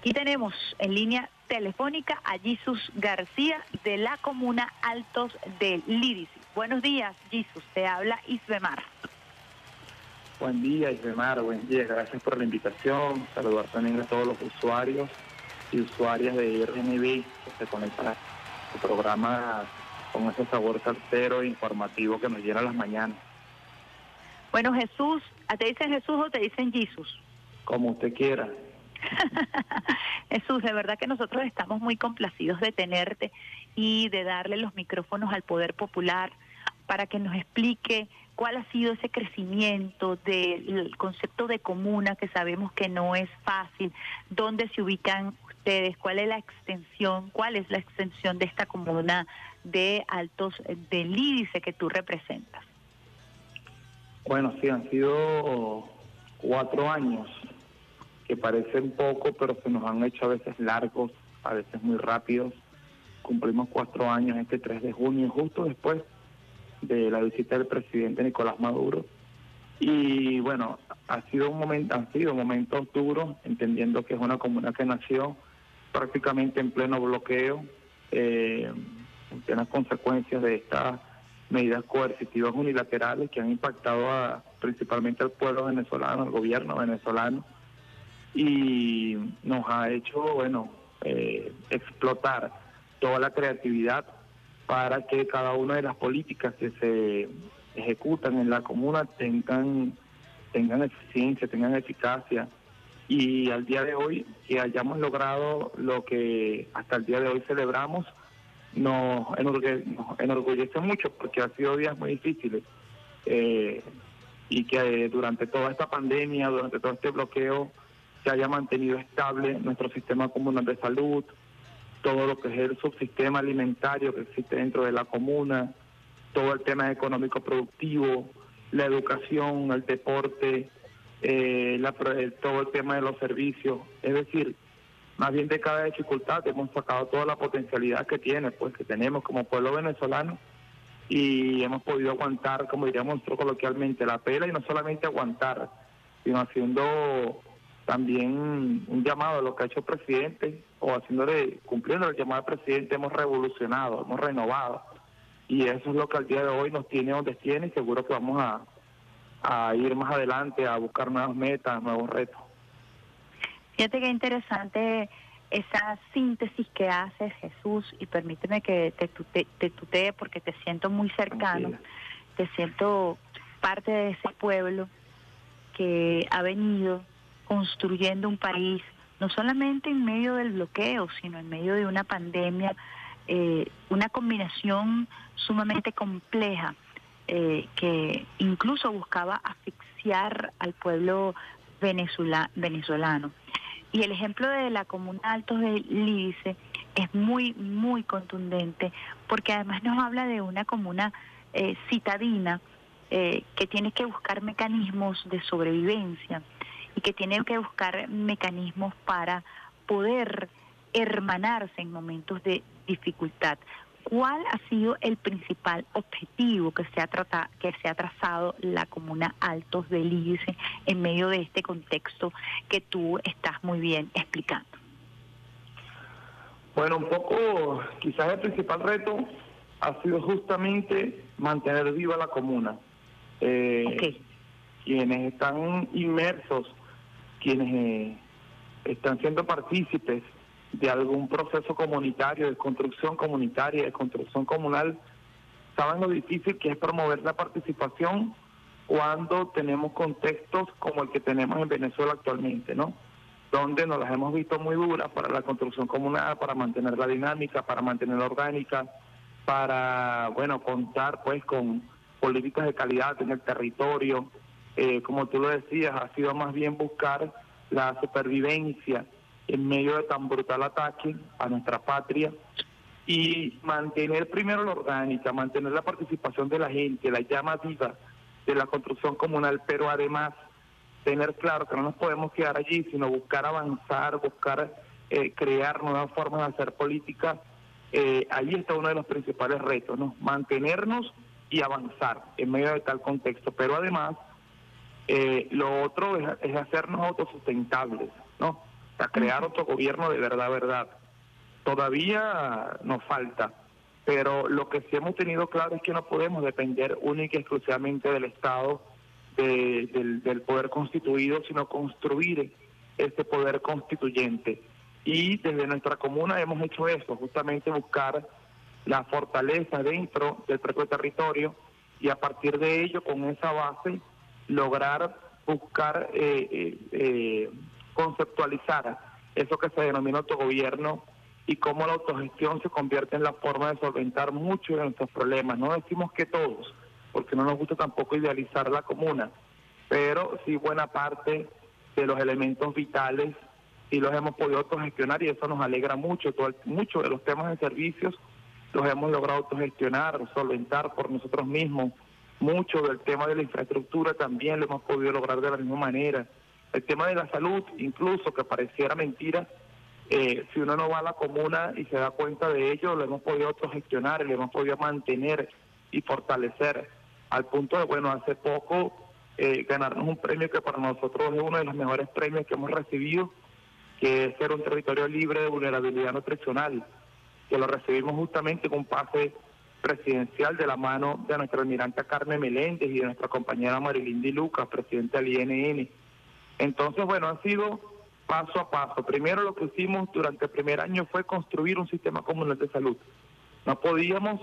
Aquí tenemos en línea telefónica a Jesus García de la comuna Altos del Lídice. Buenos días, Jesus. Te habla Isbemar. Buen día, Isbemar. Buen día. Gracias por la invitación. Saludar también a todos los usuarios y usuarias de RNB que se conectan a su programa con ese sabor certero e informativo que nos llena las mañanas. Bueno, Jesús, ¿te dicen Jesús o te dicen Jesus? Como usted quiera. Jesús, de verdad que nosotros estamos muy complacidos de tenerte y de darle los micrófonos al Poder Popular para que nos explique cuál ha sido ese crecimiento del concepto de comuna, que sabemos que no es fácil, dónde se ubican ustedes, cuál es la extensión, cuál es la extensión de esta comuna de Altos del Lídice que tú representas. Bueno, sí, han sido cuatro años que parecen poco, pero se nos han hecho a veces largos, a veces muy rápidos. Cumplimos cuatro años este 3 de junio, justo después de la visita del presidente Nicolás Maduro. Y bueno, ha sido un momento, han sido momentos duros, entendiendo que es una comuna que nació prácticamente en pleno bloqueo, eh, en plenas consecuencias de estas medidas coercitivas unilaterales que han impactado a, principalmente al pueblo venezolano, al gobierno venezolano y nos ha hecho, bueno, eh, explotar toda la creatividad para que cada una de las políticas que se ejecutan en la comuna tengan, tengan eficiencia, tengan eficacia. Y al día de hoy que hayamos logrado lo que hasta el día de hoy celebramos nos, enorgullece mucho porque ha sido días muy difíciles eh, y que durante toda esta pandemia, durante todo este bloqueo, se haya mantenido estable nuestro sistema comunal de salud, todo lo que es el subsistema alimentario que existe dentro de la comuna, todo el tema económico productivo, la educación, el deporte, eh, todo el tema de los servicios. Es decir, más bien de cada dificultad hemos sacado toda la potencialidad que tiene, pues que tenemos como pueblo venezolano y hemos podido aguantar, como diríamos coloquialmente, la pela y no solamente aguantar, sino haciendo también un llamado a lo que ha hecho el presidente o haciéndole, cumpliendo el llamado del presidente, hemos revolucionado, hemos renovado. Y eso es lo que al día de hoy nos tiene donde tiene y seguro que vamos a, a ir más adelante a buscar nuevas metas, nuevos retos. Fíjate qué interesante esa síntesis que haces, Jesús, y permíteme que te, te tutee porque te siento muy cercano, te siento parte de ese pueblo que ha venido construyendo un país, no solamente en medio del bloqueo, sino en medio de una pandemia, eh, una combinación sumamente compleja eh, que incluso buscaba asfixiar al pueblo venezolano. Y el ejemplo de la Comuna Altos de Lídice es muy, muy contundente, porque además nos habla de una comuna eh, citadina que tiene que buscar mecanismos de sobrevivencia y que tiene que buscar mecanismos para poder hermanarse en momentos de dificultad. ¿Cuál ha sido el principal objetivo que se ha, tratado, que se ha trazado la comuna Altos del ICE en medio de este contexto que tú estás muy bien explicando? Bueno, un poco, quizás el principal reto ha sido justamente mantener viva la comuna. Eh, Quienes están inmersos quienes eh, están siendo partícipes de algún proceso comunitario, de construcción comunitaria, de construcción comunal, saben lo difícil que es promover la participación cuando tenemos contextos como el que tenemos en Venezuela actualmente, ¿no? Donde nos las hemos visto muy duras para la construcción comunal, para mantener la dinámica, para mantenerla orgánica, para, bueno, contar pues con políticas de calidad en el territorio, eh, como tú lo decías, ha sido más bien buscar la supervivencia en medio de tan brutal ataque a nuestra patria y mantener primero la orgánica, mantener la participación de la gente, la llama viva de la construcción comunal, pero además tener claro que no nos podemos quedar allí, sino buscar avanzar, buscar eh, crear nuevas formas de hacer política. Eh, ahí está uno de los principales retos, ¿no? Mantenernos y avanzar en medio de tal contexto, pero además eh, lo otro es, hacernos autosustentables, ¿no? sea, crear otro gobierno de verdad, verdad. Todavía nos falta, pero lo que sí hemos tenido claro es que no podemos depender única y exclusivamente del Estado, del, del poder constituido, sino construir este poder constituyente. Y desde nuestra comuna hemos hecho eso, justamente buscar la fortaleza dentro del propio territorio y a partir de ello, con esa base, lograr buscar eh, eh, eh, conceptualizar eso que se denomina autogobierno y cómo la autogestión se convierte en la forma de solventar muchos de nuestros problemas. No decimos que todos, porque no nos gusta tampoco idealizar la comuna, pero sí buena parte de los elementos vitales y los hemos podido autogestionar y eso nos alegra mucho. Muchos de los temas de servicios los hemos logrado autogestionar, solventar por nosotros mismos. Mucho del tema de la infraestructura también lo hemos podido lograr de la misma manera. El tema de la salud, incluso que pareciera mentira, eh, si uno no va a la comuna y se da cuenta de ello, lo hemos podido autogestionar lo hemos podido mantener y fortalecer. Al punto de, bueno, hace poco eh, ganarnos un premio que para nosotros es uno de los mejores premios que hemos recibido, que es ser un territorio libre de vulnerabilidad nutricional, que lo recibimos justamente con un pase presidencial de la mano de nuestra almirante Carmen Meléndez y de nuestra compañera Marilindy Lucas, presidenta del INN. Entonces, bueno, ha sido paso a paso. Primero lo que hicimos durante el primer año fue construir un sistema comunal de salud. No podíamos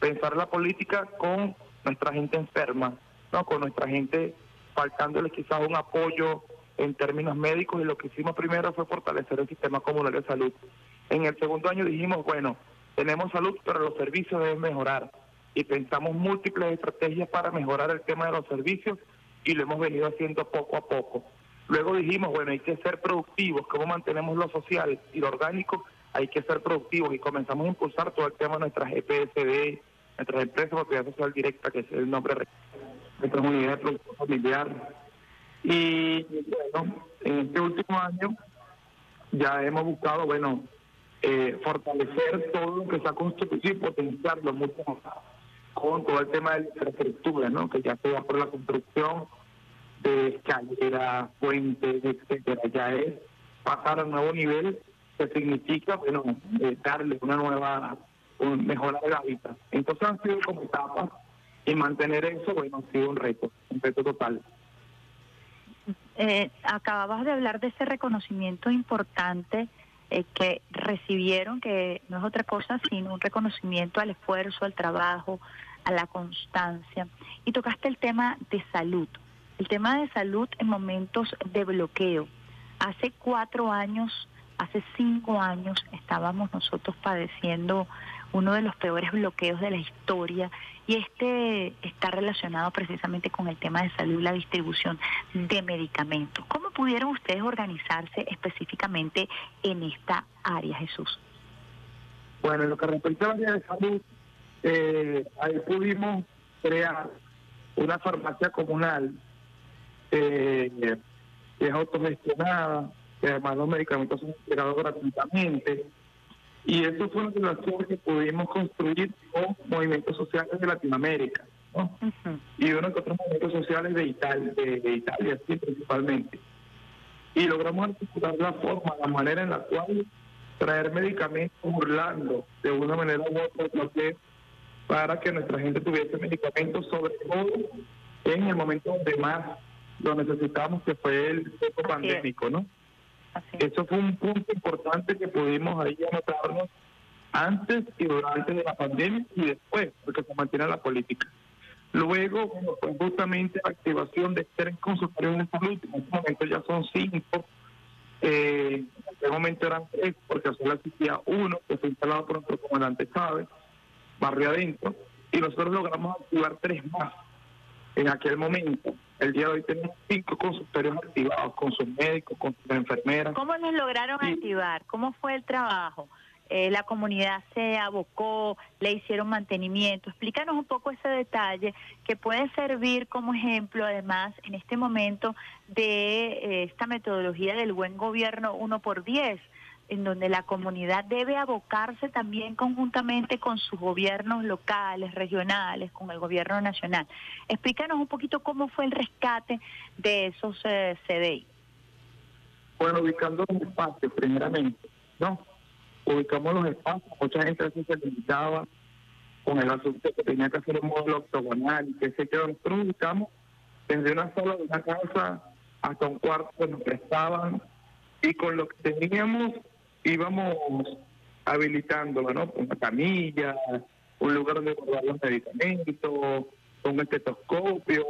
pensar la política con nuestra gente enferma, no con nuestra gente faltándole quizás un apoyo en términos médicos y lo que hicimos primero fue fortalecer el sistema comunal de salud. En el segundo año dijimos, bueno, tenemos salud, pero los servicios deben mejorar y pensamos múltiples estrategias para mejorar el tema de los servicios y lo hemos venido haciendo poco a poco. Luego dijimos, bueno, hay que ser productivos, ¿cómo mantenemos lo social y lo orgánico? Hay que ser productivos y comenzamos a impulsar todo el tema de nuestras EPSD, nuestras empresas de propiedad social directa, que es el nombre de nuestras unidades de producción familiar. Y bueno, en este último año ya hemos buscado, bueno, eh, fortalecer todo lo que se ha construido y potenciarlo mucho con todo el tema de la infraestructura, ¿no? que ya sea por la construcción de escaleras, puentes, etcétera, ya es pasar a un nuevo nivel que significa, bueno, eh, darle una nueva, un, mejorar el hábitat. Entonces han sido como etapas y mantener eso, bueno, ha sido un reto, un reto total. Eh, acababas de hablar de ese reconocimiento importante eh, que recibieron, que no es otra cosa sino un reconocimiento al esfuerzo, al trabajo, a la constancia. Y tocaste el tema de salud, el tema de salud en momentos de bloqueo. Hace cuatro años, hace cinco años estábamos nosotros padeciendo uno de los peores bloqueos de la historia y este está relacionado precisamente con el tema de salud y la distribución de medicamentos. ¿Cómo pudieron ustedes organizarse específicamente en esta área, Jesús? Bueno, en lo que respecta al área de salud, eh, ahí pudimos crear una farmacia comunal eh, que es autogestionada, que además los medicamentos son entregados gratuitamente y eso fue una relación que pudimos construir con movimientos sociales de Latinoamérica, ¿no? Y uno que otros movimientos sociales de Italia, de, Italia sí, principalmente. Y logramos articular la forma, la manera en la cual traer medicamentos burlando de una manera u otra para que nuestra gente tuviese medicamentos, sobre todo en el momento donde más lo necesitamos, que fue el tiempo pandémico, ¿no? Eso fue un punto importante que pudimos ahí anotarnos antes y durante de la pandemia y después, porque se mantiene la política. Luego, pues justamente la activación de tres consultorios de salud, en este momento ya son cinco, eh, en este momento eran tres, porque solo existía uno, que fue instalado por nuestro comandante Chávez, barrio adentro, y nosotros logramos activar tres más en aquel momento. El día de hoy tenemos cinco consultorios activados con sus médicos, con sus enfermeras. ¿Cómo los lograron activar? ¿Cómo fue el trabajo? Eh, la comunidad se abocó, le hicieron mantenimiento. Explícanos un poco ese detalle que puede servir como ejemplo, además, en este momento de eh, esta metodología del buen gobierno uno por diez en donde la comunidad debe abocarse también conjuntamente con sus gobiernos locales, regionales, con el gobierno nacional. Explícanos un poquito cómo fue el rescate de esos eh, CDI. Bueno, ubicando los espacios, primeramente, ¿no? Ubicamos los espacios, mucha gente se limitaba con el asunto que tenía que hacer un módulo octogonal y que se quedó. Nosotros ubicamos desde una sola de una casa hasta un cuarto que nos prestaban y con lo que teníamos íbamos habilitándolo, ¿no? Una camilla, un lugar donde guardar los medicamentos, un estetoscopio,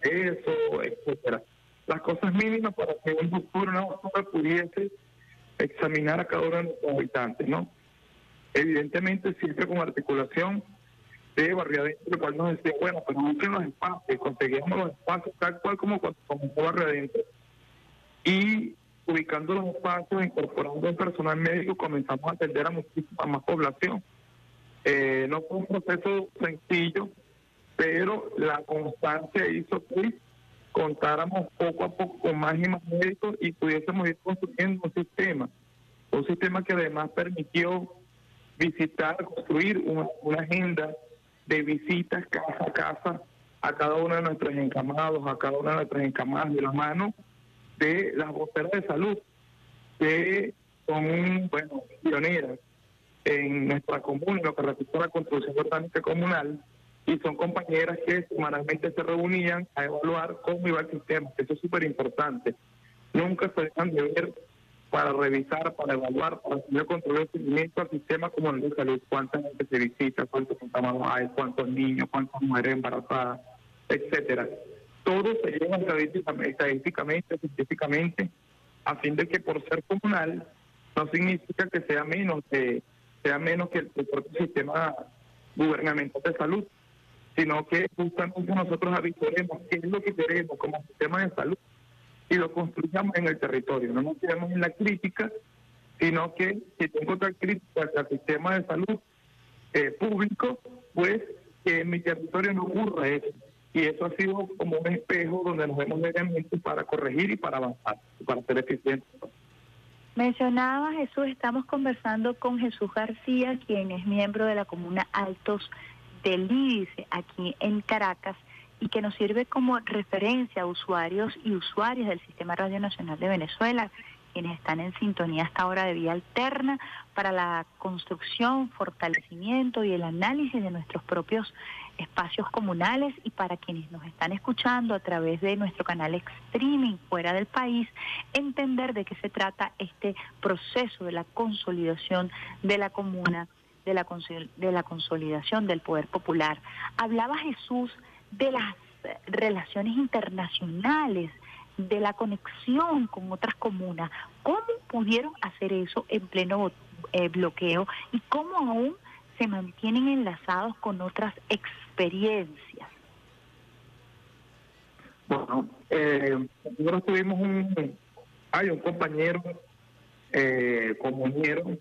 eso, etcétera. Las cosas mínimas para que un doctor una doctora pudiese examinar a cada uno de nuestros habitantes, ¿no? Evidentemente siempre con articulación de Barrio Adentro, el cual nos decía, bueno, pero busquen los espacios, conseguimos los espacios tal cual como cuando Barrio Adentro. Y ubicando los espacios, incorporando el personal médico, comenzamos a atender a muchísima más población. Eh, no fue un proceso sencillo, pero la constancia hizo que contáramos poco a poco con más y más médicos y pudiésemos ir construyendo un sistema, un sistema que además permitió visitar, construir una, agenda de visitas casa a casa a cada uno de nuestros encamados, a cada una de nuestras encamadas de la mano de las voceras de salud, que son, bueno, pioneras en nuestra comuna, lo que respecta a la construcción orgánica comunal, y son compañeras que semanalmente se reunían a evaluar cómo iba el sistema, eso es súper importante. Nunca se dejan de ver para revisar, para evaluar, para tener control del seguimiento al sistema como el de salud, cuánta gente se visita, cuántos síntomas hay, cuántos niños, cuántas mujeres embarazadas, etcétera todo se lleva estadísticamente, científicamente, a fin de que por ser comunal no significa que sea menos que sea menos que el, propio sistema gubernamental de salud, sino que justamente nosotros avisoremos qué es lo que queremos como sistema de salud y lo construyamos en el territorio. No nos quedemos en la crítica, sino que si tengo otra crítica al sistema de salud eh, público, pues que en mi territorio no ocurra eso y eso ha sido como un espejo donde nos vemos diariamente para corregir y para avanzar, para ser eficientes. Mencionaba Jesús, estamos conversando con Jesús García, quien es miembro de la comuna Altos del Lídice, aquí en Caracas, y que nos sirve como referencia a usuarios y usuarias del Sistema Radio Nacional de Venezuela, quienes están en sintonía hasta ahora de vía alterna para la construcción, fortalecimiento y el análisis de nuestros propios espacios comunales y para quienes nos están escuchando a través de nuestro canal streaming fuera del país, entender de qué se trata este proceso de la consolidación de la comuna, de la, de la consolidación del poder popular. Hablaba Jesús de las relaciones internacionales, de la conexión con otras comunas. ¿Cómo pudieron hacer eso en pleno eh, bloqueo y cómo aún se mantienen enlazados con otras experiencias? Bueno, eh, nosotros tuvimos un, hay un compañero eh, comunero,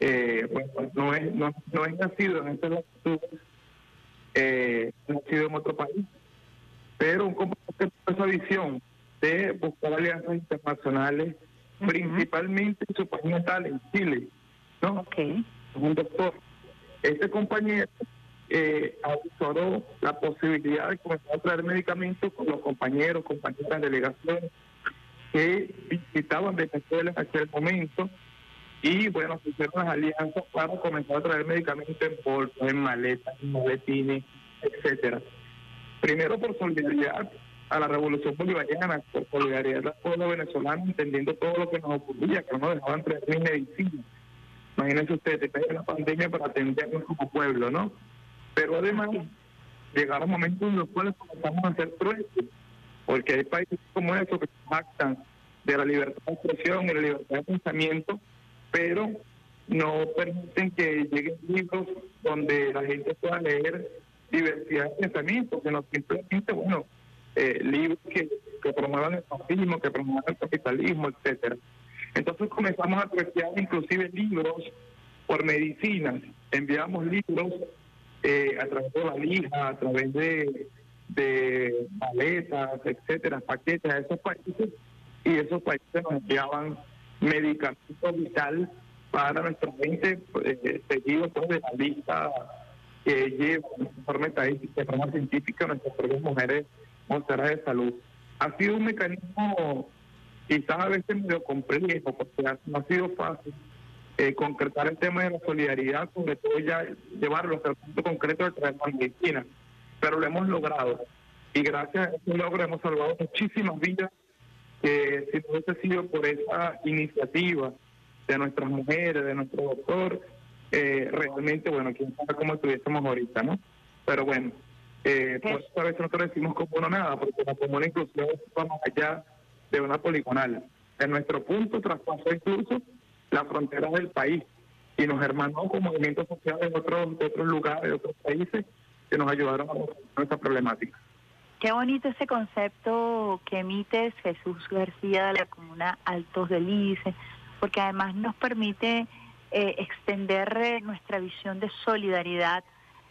eh, bueno, no es, no, no es nacido en esta latitud, eh, nacido en otro país, pero un compañero que esa visión de buscar alianzas internacionales, principalmente en su país natal, en Chile, ¿no? Ok. Un doctor este compañero eh, la posibilidad de comenzar a traer medicamentos con los compañeros, compañeras de delegación que visitaban Venezuela en aquel momento y bueno, se hicieron las alianzas para comenzar a traer medicamentos en bolsas, en maletas, en etcétera. Primero por solidaridad a la revolución bolivariana, por solidaridad al pueblo venezolano, entendiendo todo lo que nos ocurría, que no nos dejaban traer ni medicina Imagínense ustedes, hay una pandemia para atendernos como pueblo, ¿no? Pero además, llegaron momentos en los cuales comenzamos a hacer trueques, porque hay países como estos que se jactan de la libertad de expresión y la libertad de pensamiento, pero no permiten que lleguen libros donde la gente pueda leer diversidad de pensamiento, sino simplemente, bueno, eh, libros que, que promuevan el fascismo, que promuevan el capitalismo, etcétera. Entonces comenzamos a apreciar inclusive libros por medicinas. Enviamos libros eh, a través de valijas, a través de, de maletas, etcétera, paquetes a esos países y esos países nos enviaban medicamentos vital para nuestra gente, eh, seguido pues, de la lista que lleva el informe estadístico de forma científica nuestras propias mujeres mostradas de salud. Ha sido un mecanismo quizás a veces medio complejo, porque no ha sido fácil eh, concretar el tema de la solidaridad, sobre todo ya llevarlo hasta el punto concreto de traer Argentina, pero lo hemos logrado. Y gracias a ese logro hemos salvado muchísimas vidas que si no hubiese sido por esa iniciativa de nuestras mujeres, de nuestro doctor, eh, realmente, bueno, quién sabe cómo estuviésemos ahorita, ¿no? Pero bueno, eh, por eso a veces nosotros decimos como no nada, porque la comuna inclusión va más allá de una poligonal. En nuestro punto traspasó incluso las fronteras del país y nos hermanó con movimientos sociales de otros, de otros lugares, de otros países que nos ayudaron a resolver esta problemática. Qué bonito ese concepto que emites Jesús García de la comuna Altos del Lice, porque además nos permite eh, extender eh, nuestra visión de solidaridad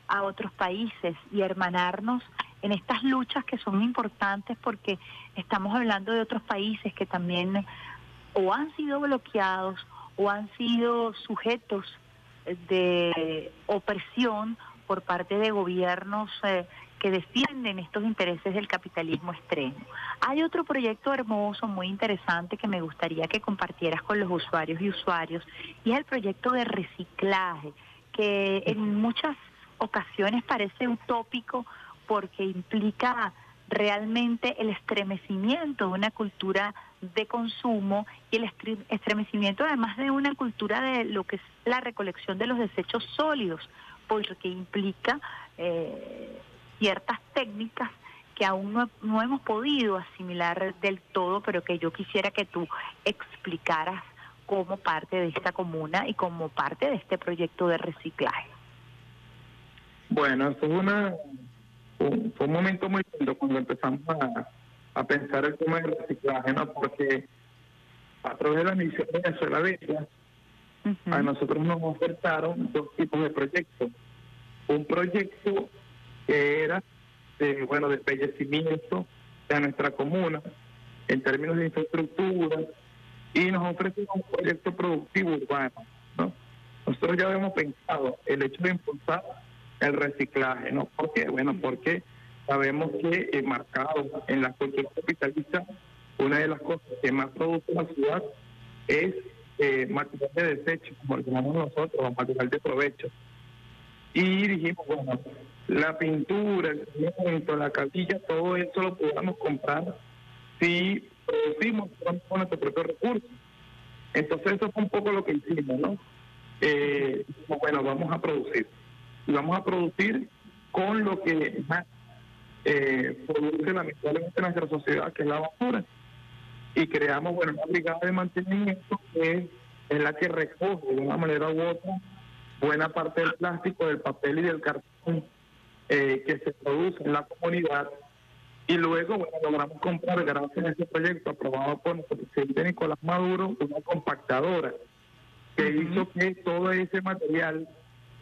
a otros países y hermanarnos en estas luchas que son importantes porque estamos hablando de otros países que también o han sido bloqueados o han sido sujetos de opresión por parte de gobiernos eh, que defienden estos intereses del capitalismo extremo. Hay otro proyecto hermoso, muy interesante, que me gustaría que compartieras con los usuarios y usuarios, y es el proyecto de reciclaje, que en muchas ocasiones parece utópico porque implica realmente el estremecimiento de una cultura de consumo y el estremecimiento además de una cultura de lo que es la recolección de los desechos sólidos, porque implica eh, ciertas técnicas que aún no, hemos podido asimilar del todo, pero que yo quisiera que tú explicaras como parte de esta comuna y como parte de este proyecto de reciclaje. Bueno, eso una, un, fue un momento muy lindo cuando empezamos a, pensar el tema del reciclaje, ¿no? Porque a través de la misión de Venezuela Bella, a nosotros nos ofertaron dos tipos de proyectos. Un proyecto que era de, bueno, de embellecimiento de nuestra comuna en términos de infraestructura y nos ofrece un proyecto productivo urbano. ¿no? Nosotros ya habíamos pensado el hecho de impulsar el reciclaje, ¿no? ¿Por qué? Bueno, porque sabemos que eh, marcado en la cultura capitalista, una de las cosas que más produce la ciudad es eh, material de desecho, como lo llamamos nosotros, material de provecho. Y dijimos, bueno, la pintura, el cemento, la casilla, todo eso lo podamos comprar si producimos con nuestro propio recurso. Entonces eso fue un poco lo que hicimos, ¿no? Eh, bueno, vamos a producir. Y vamos a producir con lo que más eh, produce lamentablemente nuestra sociedad, que es la basura. Y creamos, bueno, una brigada de mantenimiento que es la que recoge de una manera u otra buena parte del plástico, del papel y del cartón eh, que se produce en la comunidad. Y luego, bueno, logramos comprar, gracias a ese proyecto aprobado por nuestro presidente Nicolás Maduro, una compactadora que hizo que todo ese material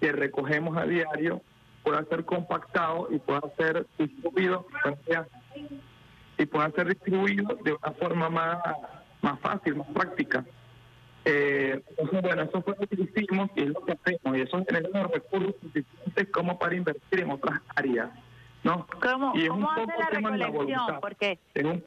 que recogemos a diario pueda ser compactado y pueda ser distribuido y pueda ser distribuido de una forma más, más fácil, más práctica. Eh, entonces, bueno, eso fue lo que hicimos y es lo que hacemos, y eso genera los recursos suficientes como para invertir en otras áreas. ¿no? ¿Cómo, ¿cómo hace la recolección? Porque,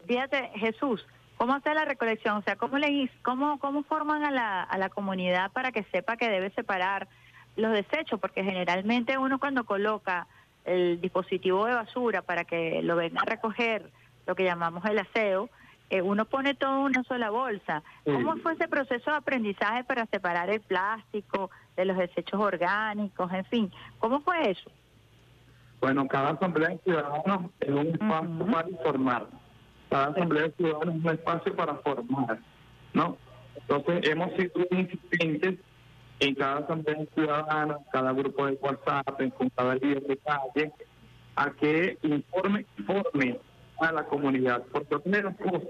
fíjate, Jesús, ¿cómo hace la recolección? O sea, ¿cómo, le, cómo, cómo forman a la, a la comunidad para que sepa que debe separar los desechos? Porque generalmente uno cuando coloca el dispositivo de basura para que lo venga a recoger, lo que llamamos el aseo, eh, uno pone todo en una sola bolsa. ¿Cómo fue ese proceso de aprendizaje para separar el plástico de los desechos orgánicos? En fin, ¿cómo fue eso? Bueno, cada asamblea de ciudadanos es un espacio para informar. Cada asamblea de ciudadanos es un espacio para formar, ¿no? Entonces, hemos sido insistentes en cada asamblea de ciudadanos, cada grupo de WhatsApp, en cada líder de calle, a que informe, informe a la comunidad, porque una de las cosas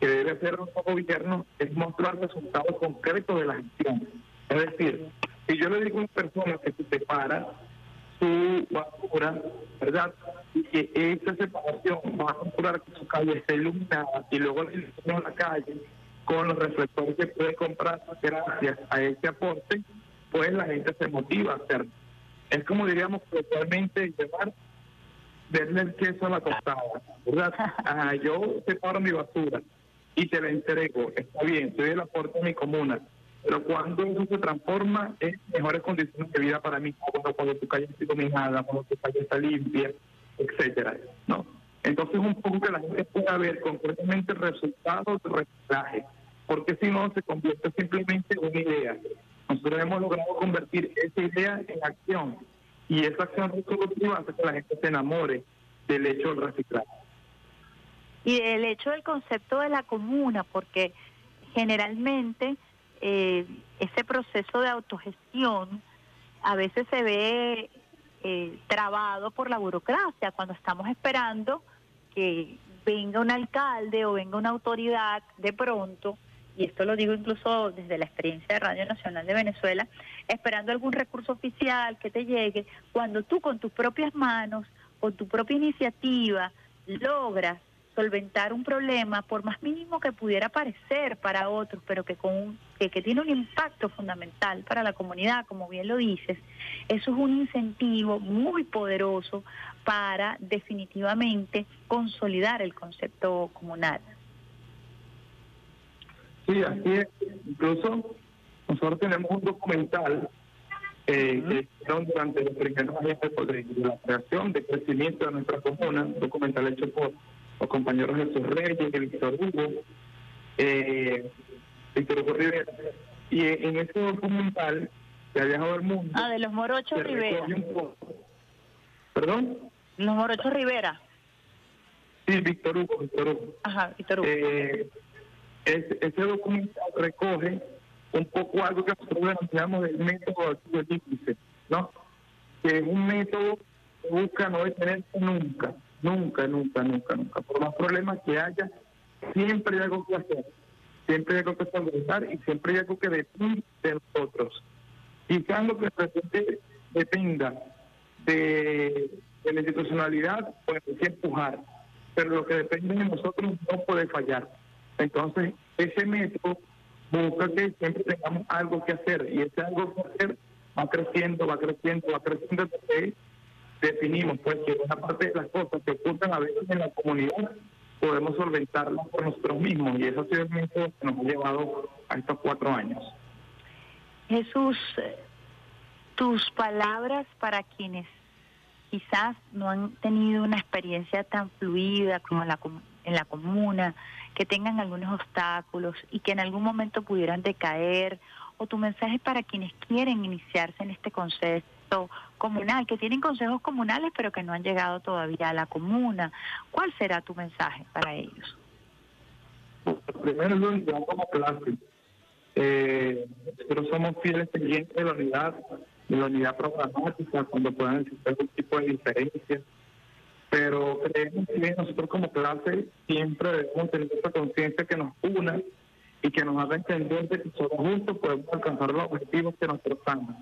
que debe hacer nuestro gobierno es mostrar resultados concretos de la gestión. Es decir, si yo le digo a una persona que se separa su basura, ¿verdad? Y que esa separación va a procurar que su calle esté iluminada y luego le a la calle con los reflectores que puede comprar gracias a ese aporte, pues la gente se motiva a hacerlo. Es como diríamos totalmente llevar verle el queso a la tostada, ¿verdad? yo separo mi basura, y te la entrego, está bien, soy el aporte de mi comuna, pero cuando eso se transforma en mejores condiciones de vida para mí, cuando, cuando tu calle está iluminada, cuando tu calle está limpia, etcétera, ¿no? Entonces un poco que la gente pueda ver concretamente el resultado reciclaje, porque si no se convierte simplemente en una idea. Nosotros hemos logrado convertir esa idea en acción y esa acción resolutiva hace que la gente se enamore del hecho del reciclaje. Y del hecho del concepto de la comuna, porque generalmente eh, ese proceso de autogestión a veces se ve eh, trabado por la burocracia cuando estamos esperando que venga un alcalde o venga una autoridad de pronto y esto lo digo incluso desde la experiencia de Radio Nacional de Venezuela, esperando algún recurso oficial que te llegue, cuando tú con tus propias manos, con tu propia iniciativa, logras solventar un problema, por más mínimo que pudiera parecer para otros, pero que, con que, que, tiene un impacto fundamental para la comunidad, como bien lo dices, eso es un incentivo muy poderoso para definitivamente consolidar el concepto comunal. Sí, así es. Incluso nosotros tenemos un documental eh, que hicieron durante los primeros años de, la creación, de crecimiento de nuestra comuna, un documental hecho por los compañeros Jesús Reyes, de Víctor Hugo, eh, Víctor Hugo Rivera. Y en ese documental se ha viajado al mundo. Ah, de los Morochos Rivera. ¿Perdón? Los Morochos Rivera. Sí, Víctor Hugo, Víctor Hugo. Ajá, Víctor Hugo. Eh, ese, documental recoge un poco algo que nosotros denominamos el método de índice, ¿no? Que es un método que busca no detenerse nunca, nunca, nunca, nunca, nunca. Por más problemas que haya, siempre hay algo que hacer, siempre hay algo que solucionar y siempre hay algo que depende de nosotros. Quizás lo que de dependa de, de la institucionalidad, pues hay que empujar, pero lo que depende de nosotros no puede fallar. Entonces, ese método busca que siempre tengamos algo que hacer y ese algo que hacer va creciendo, va creciendo, va creciendo porque definimos pues que una parte de las cosas que ocurren a veces en la comunidad podemos solventarlas por nosotros mismos y eso ha sido el método que nos ha llevado a estos cuatro años. Jesús, tus palabras para quienes quizás no han tenido una experiencia tan fluida como la, en la comuna, que tengan algunos obstáculos y que en algún momento pudieran decaer, o tu mensaje para quienes quieren iniciarse en este concepto comunal, que tienen consejos comunales pero que no han llegado todavía a la comuna. ¿Cuál será tu mensaje para ellos? Primero, yo como clase, eh, nosotros somos fieles pendientes de la unidad, de la unidad programática, cuando puedan existir algún tipo de diferencias pero creemos que nosotros como clase siempre debemos tener esa conciencia que nos una y que nos haga entender que todos juntos podemos alcanzar los objetivos que nos trazamos.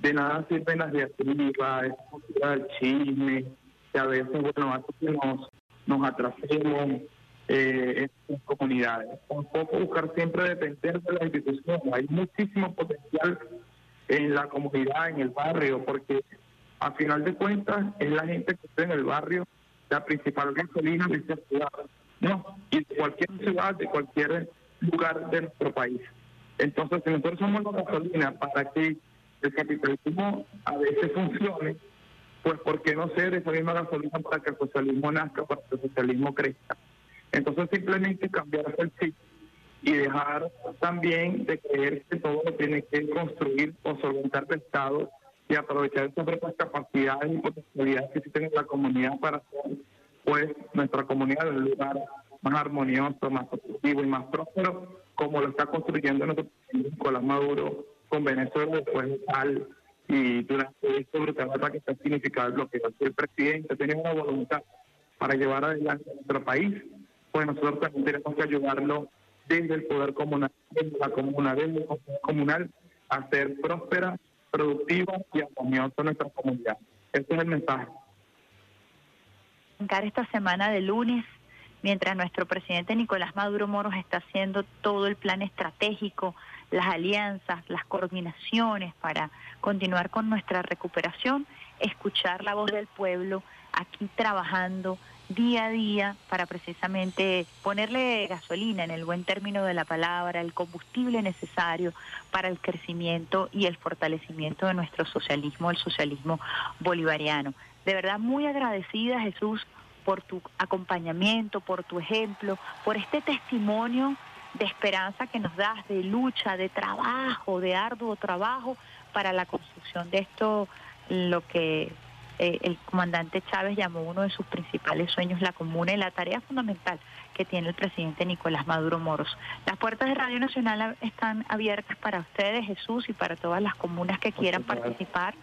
De nada sirven las diatribas, esa cultura del chisme, que a veces, bueno, hace que nos, nos atrasemos eh, en comunidades. Tampoco buscar siempre depender de las instituciones. Hay muchísimo potencial en la comunidad, en el barrio, porque a final de cuentas es la gente que está en el barrio la principal gasolina de esta ciudad, ¿no? Y de cualquier ciudad, de cualquier lugar de nuestro país. Entonces, si nosotros somos la gasolina para que el capitalismo a veces funcione, pues ¿por qué no ser esa misma gasolina para que el socialismo nazca, para que el socialismo crezca? Entonces, simplemente cambiar el chip y dejar también de creer que todo lo tiene que construir o solventar el Estado y aprovechar esas propias capacidades y potencialidades que en la comunidad para hacer pues nuestra comunidad un lugar más armonioso, más positivo y más próspero, como lo está construyendo nuestro presidente Nicolás Maduro con Venezuela después de tal y durante este brutal ataque que ha significado lo que el presidente. Tiene una voluntad para llevar adelante nuestro país, pues nosotros también tenemos que ayudarlo desde el poder comunal, desde la comuna, desde el poder comunal, a ser próspera productiva y armoniosa nuestra comunidad. Ese es el mensaje. Esta semana de lunes, mientras nuestro presidente Nicolás Maduro Moros está haciendo todo el plan estratégico, las alianzas, las coordinaciones para continuar con nuestra recuperación, escuchar la voz del pueblo aquí trabajando día a día para precisamente ponerle gasolina en el buen término de la palabra, el combustible necesario para el crecimiento y el fortalecimiento de nuestro socialismo, el socialismo bolivariano. De verdad muy agradecida Jesús por tu acompañamiento, por tu ejemplo, por este testimonio de esperanza que nos das, de lucha, de trabajo, de arduo trabajo para la construcción de esto, lo que eh, el comandante Chávez llamó uno de sus principales sueños, la comuna y la tarea fundamental que tiene el presidente Nicolás Maduro Moros. Las puertas de Radio Nacional están abiertas para ustedes, Jesús, y para todas las comunas que quieran participar,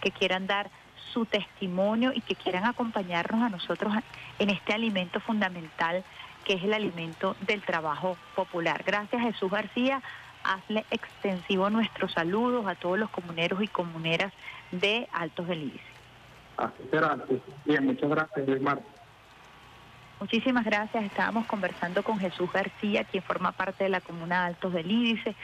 que quieran dar su testimonio y que quieran acompañarnos a nosotros en este alimento fundamental que es el alimento del trabajo popular. Gracias Jesús García, hazle extensivo nuestros saludos a todos los comuneros y comuneras de Altos del. Así será. Bien, muchas gracias, Luis Muchísimas gracias. Estábamos conversando con Jesús García, quien forma parte de la comuna Altos del Ídice.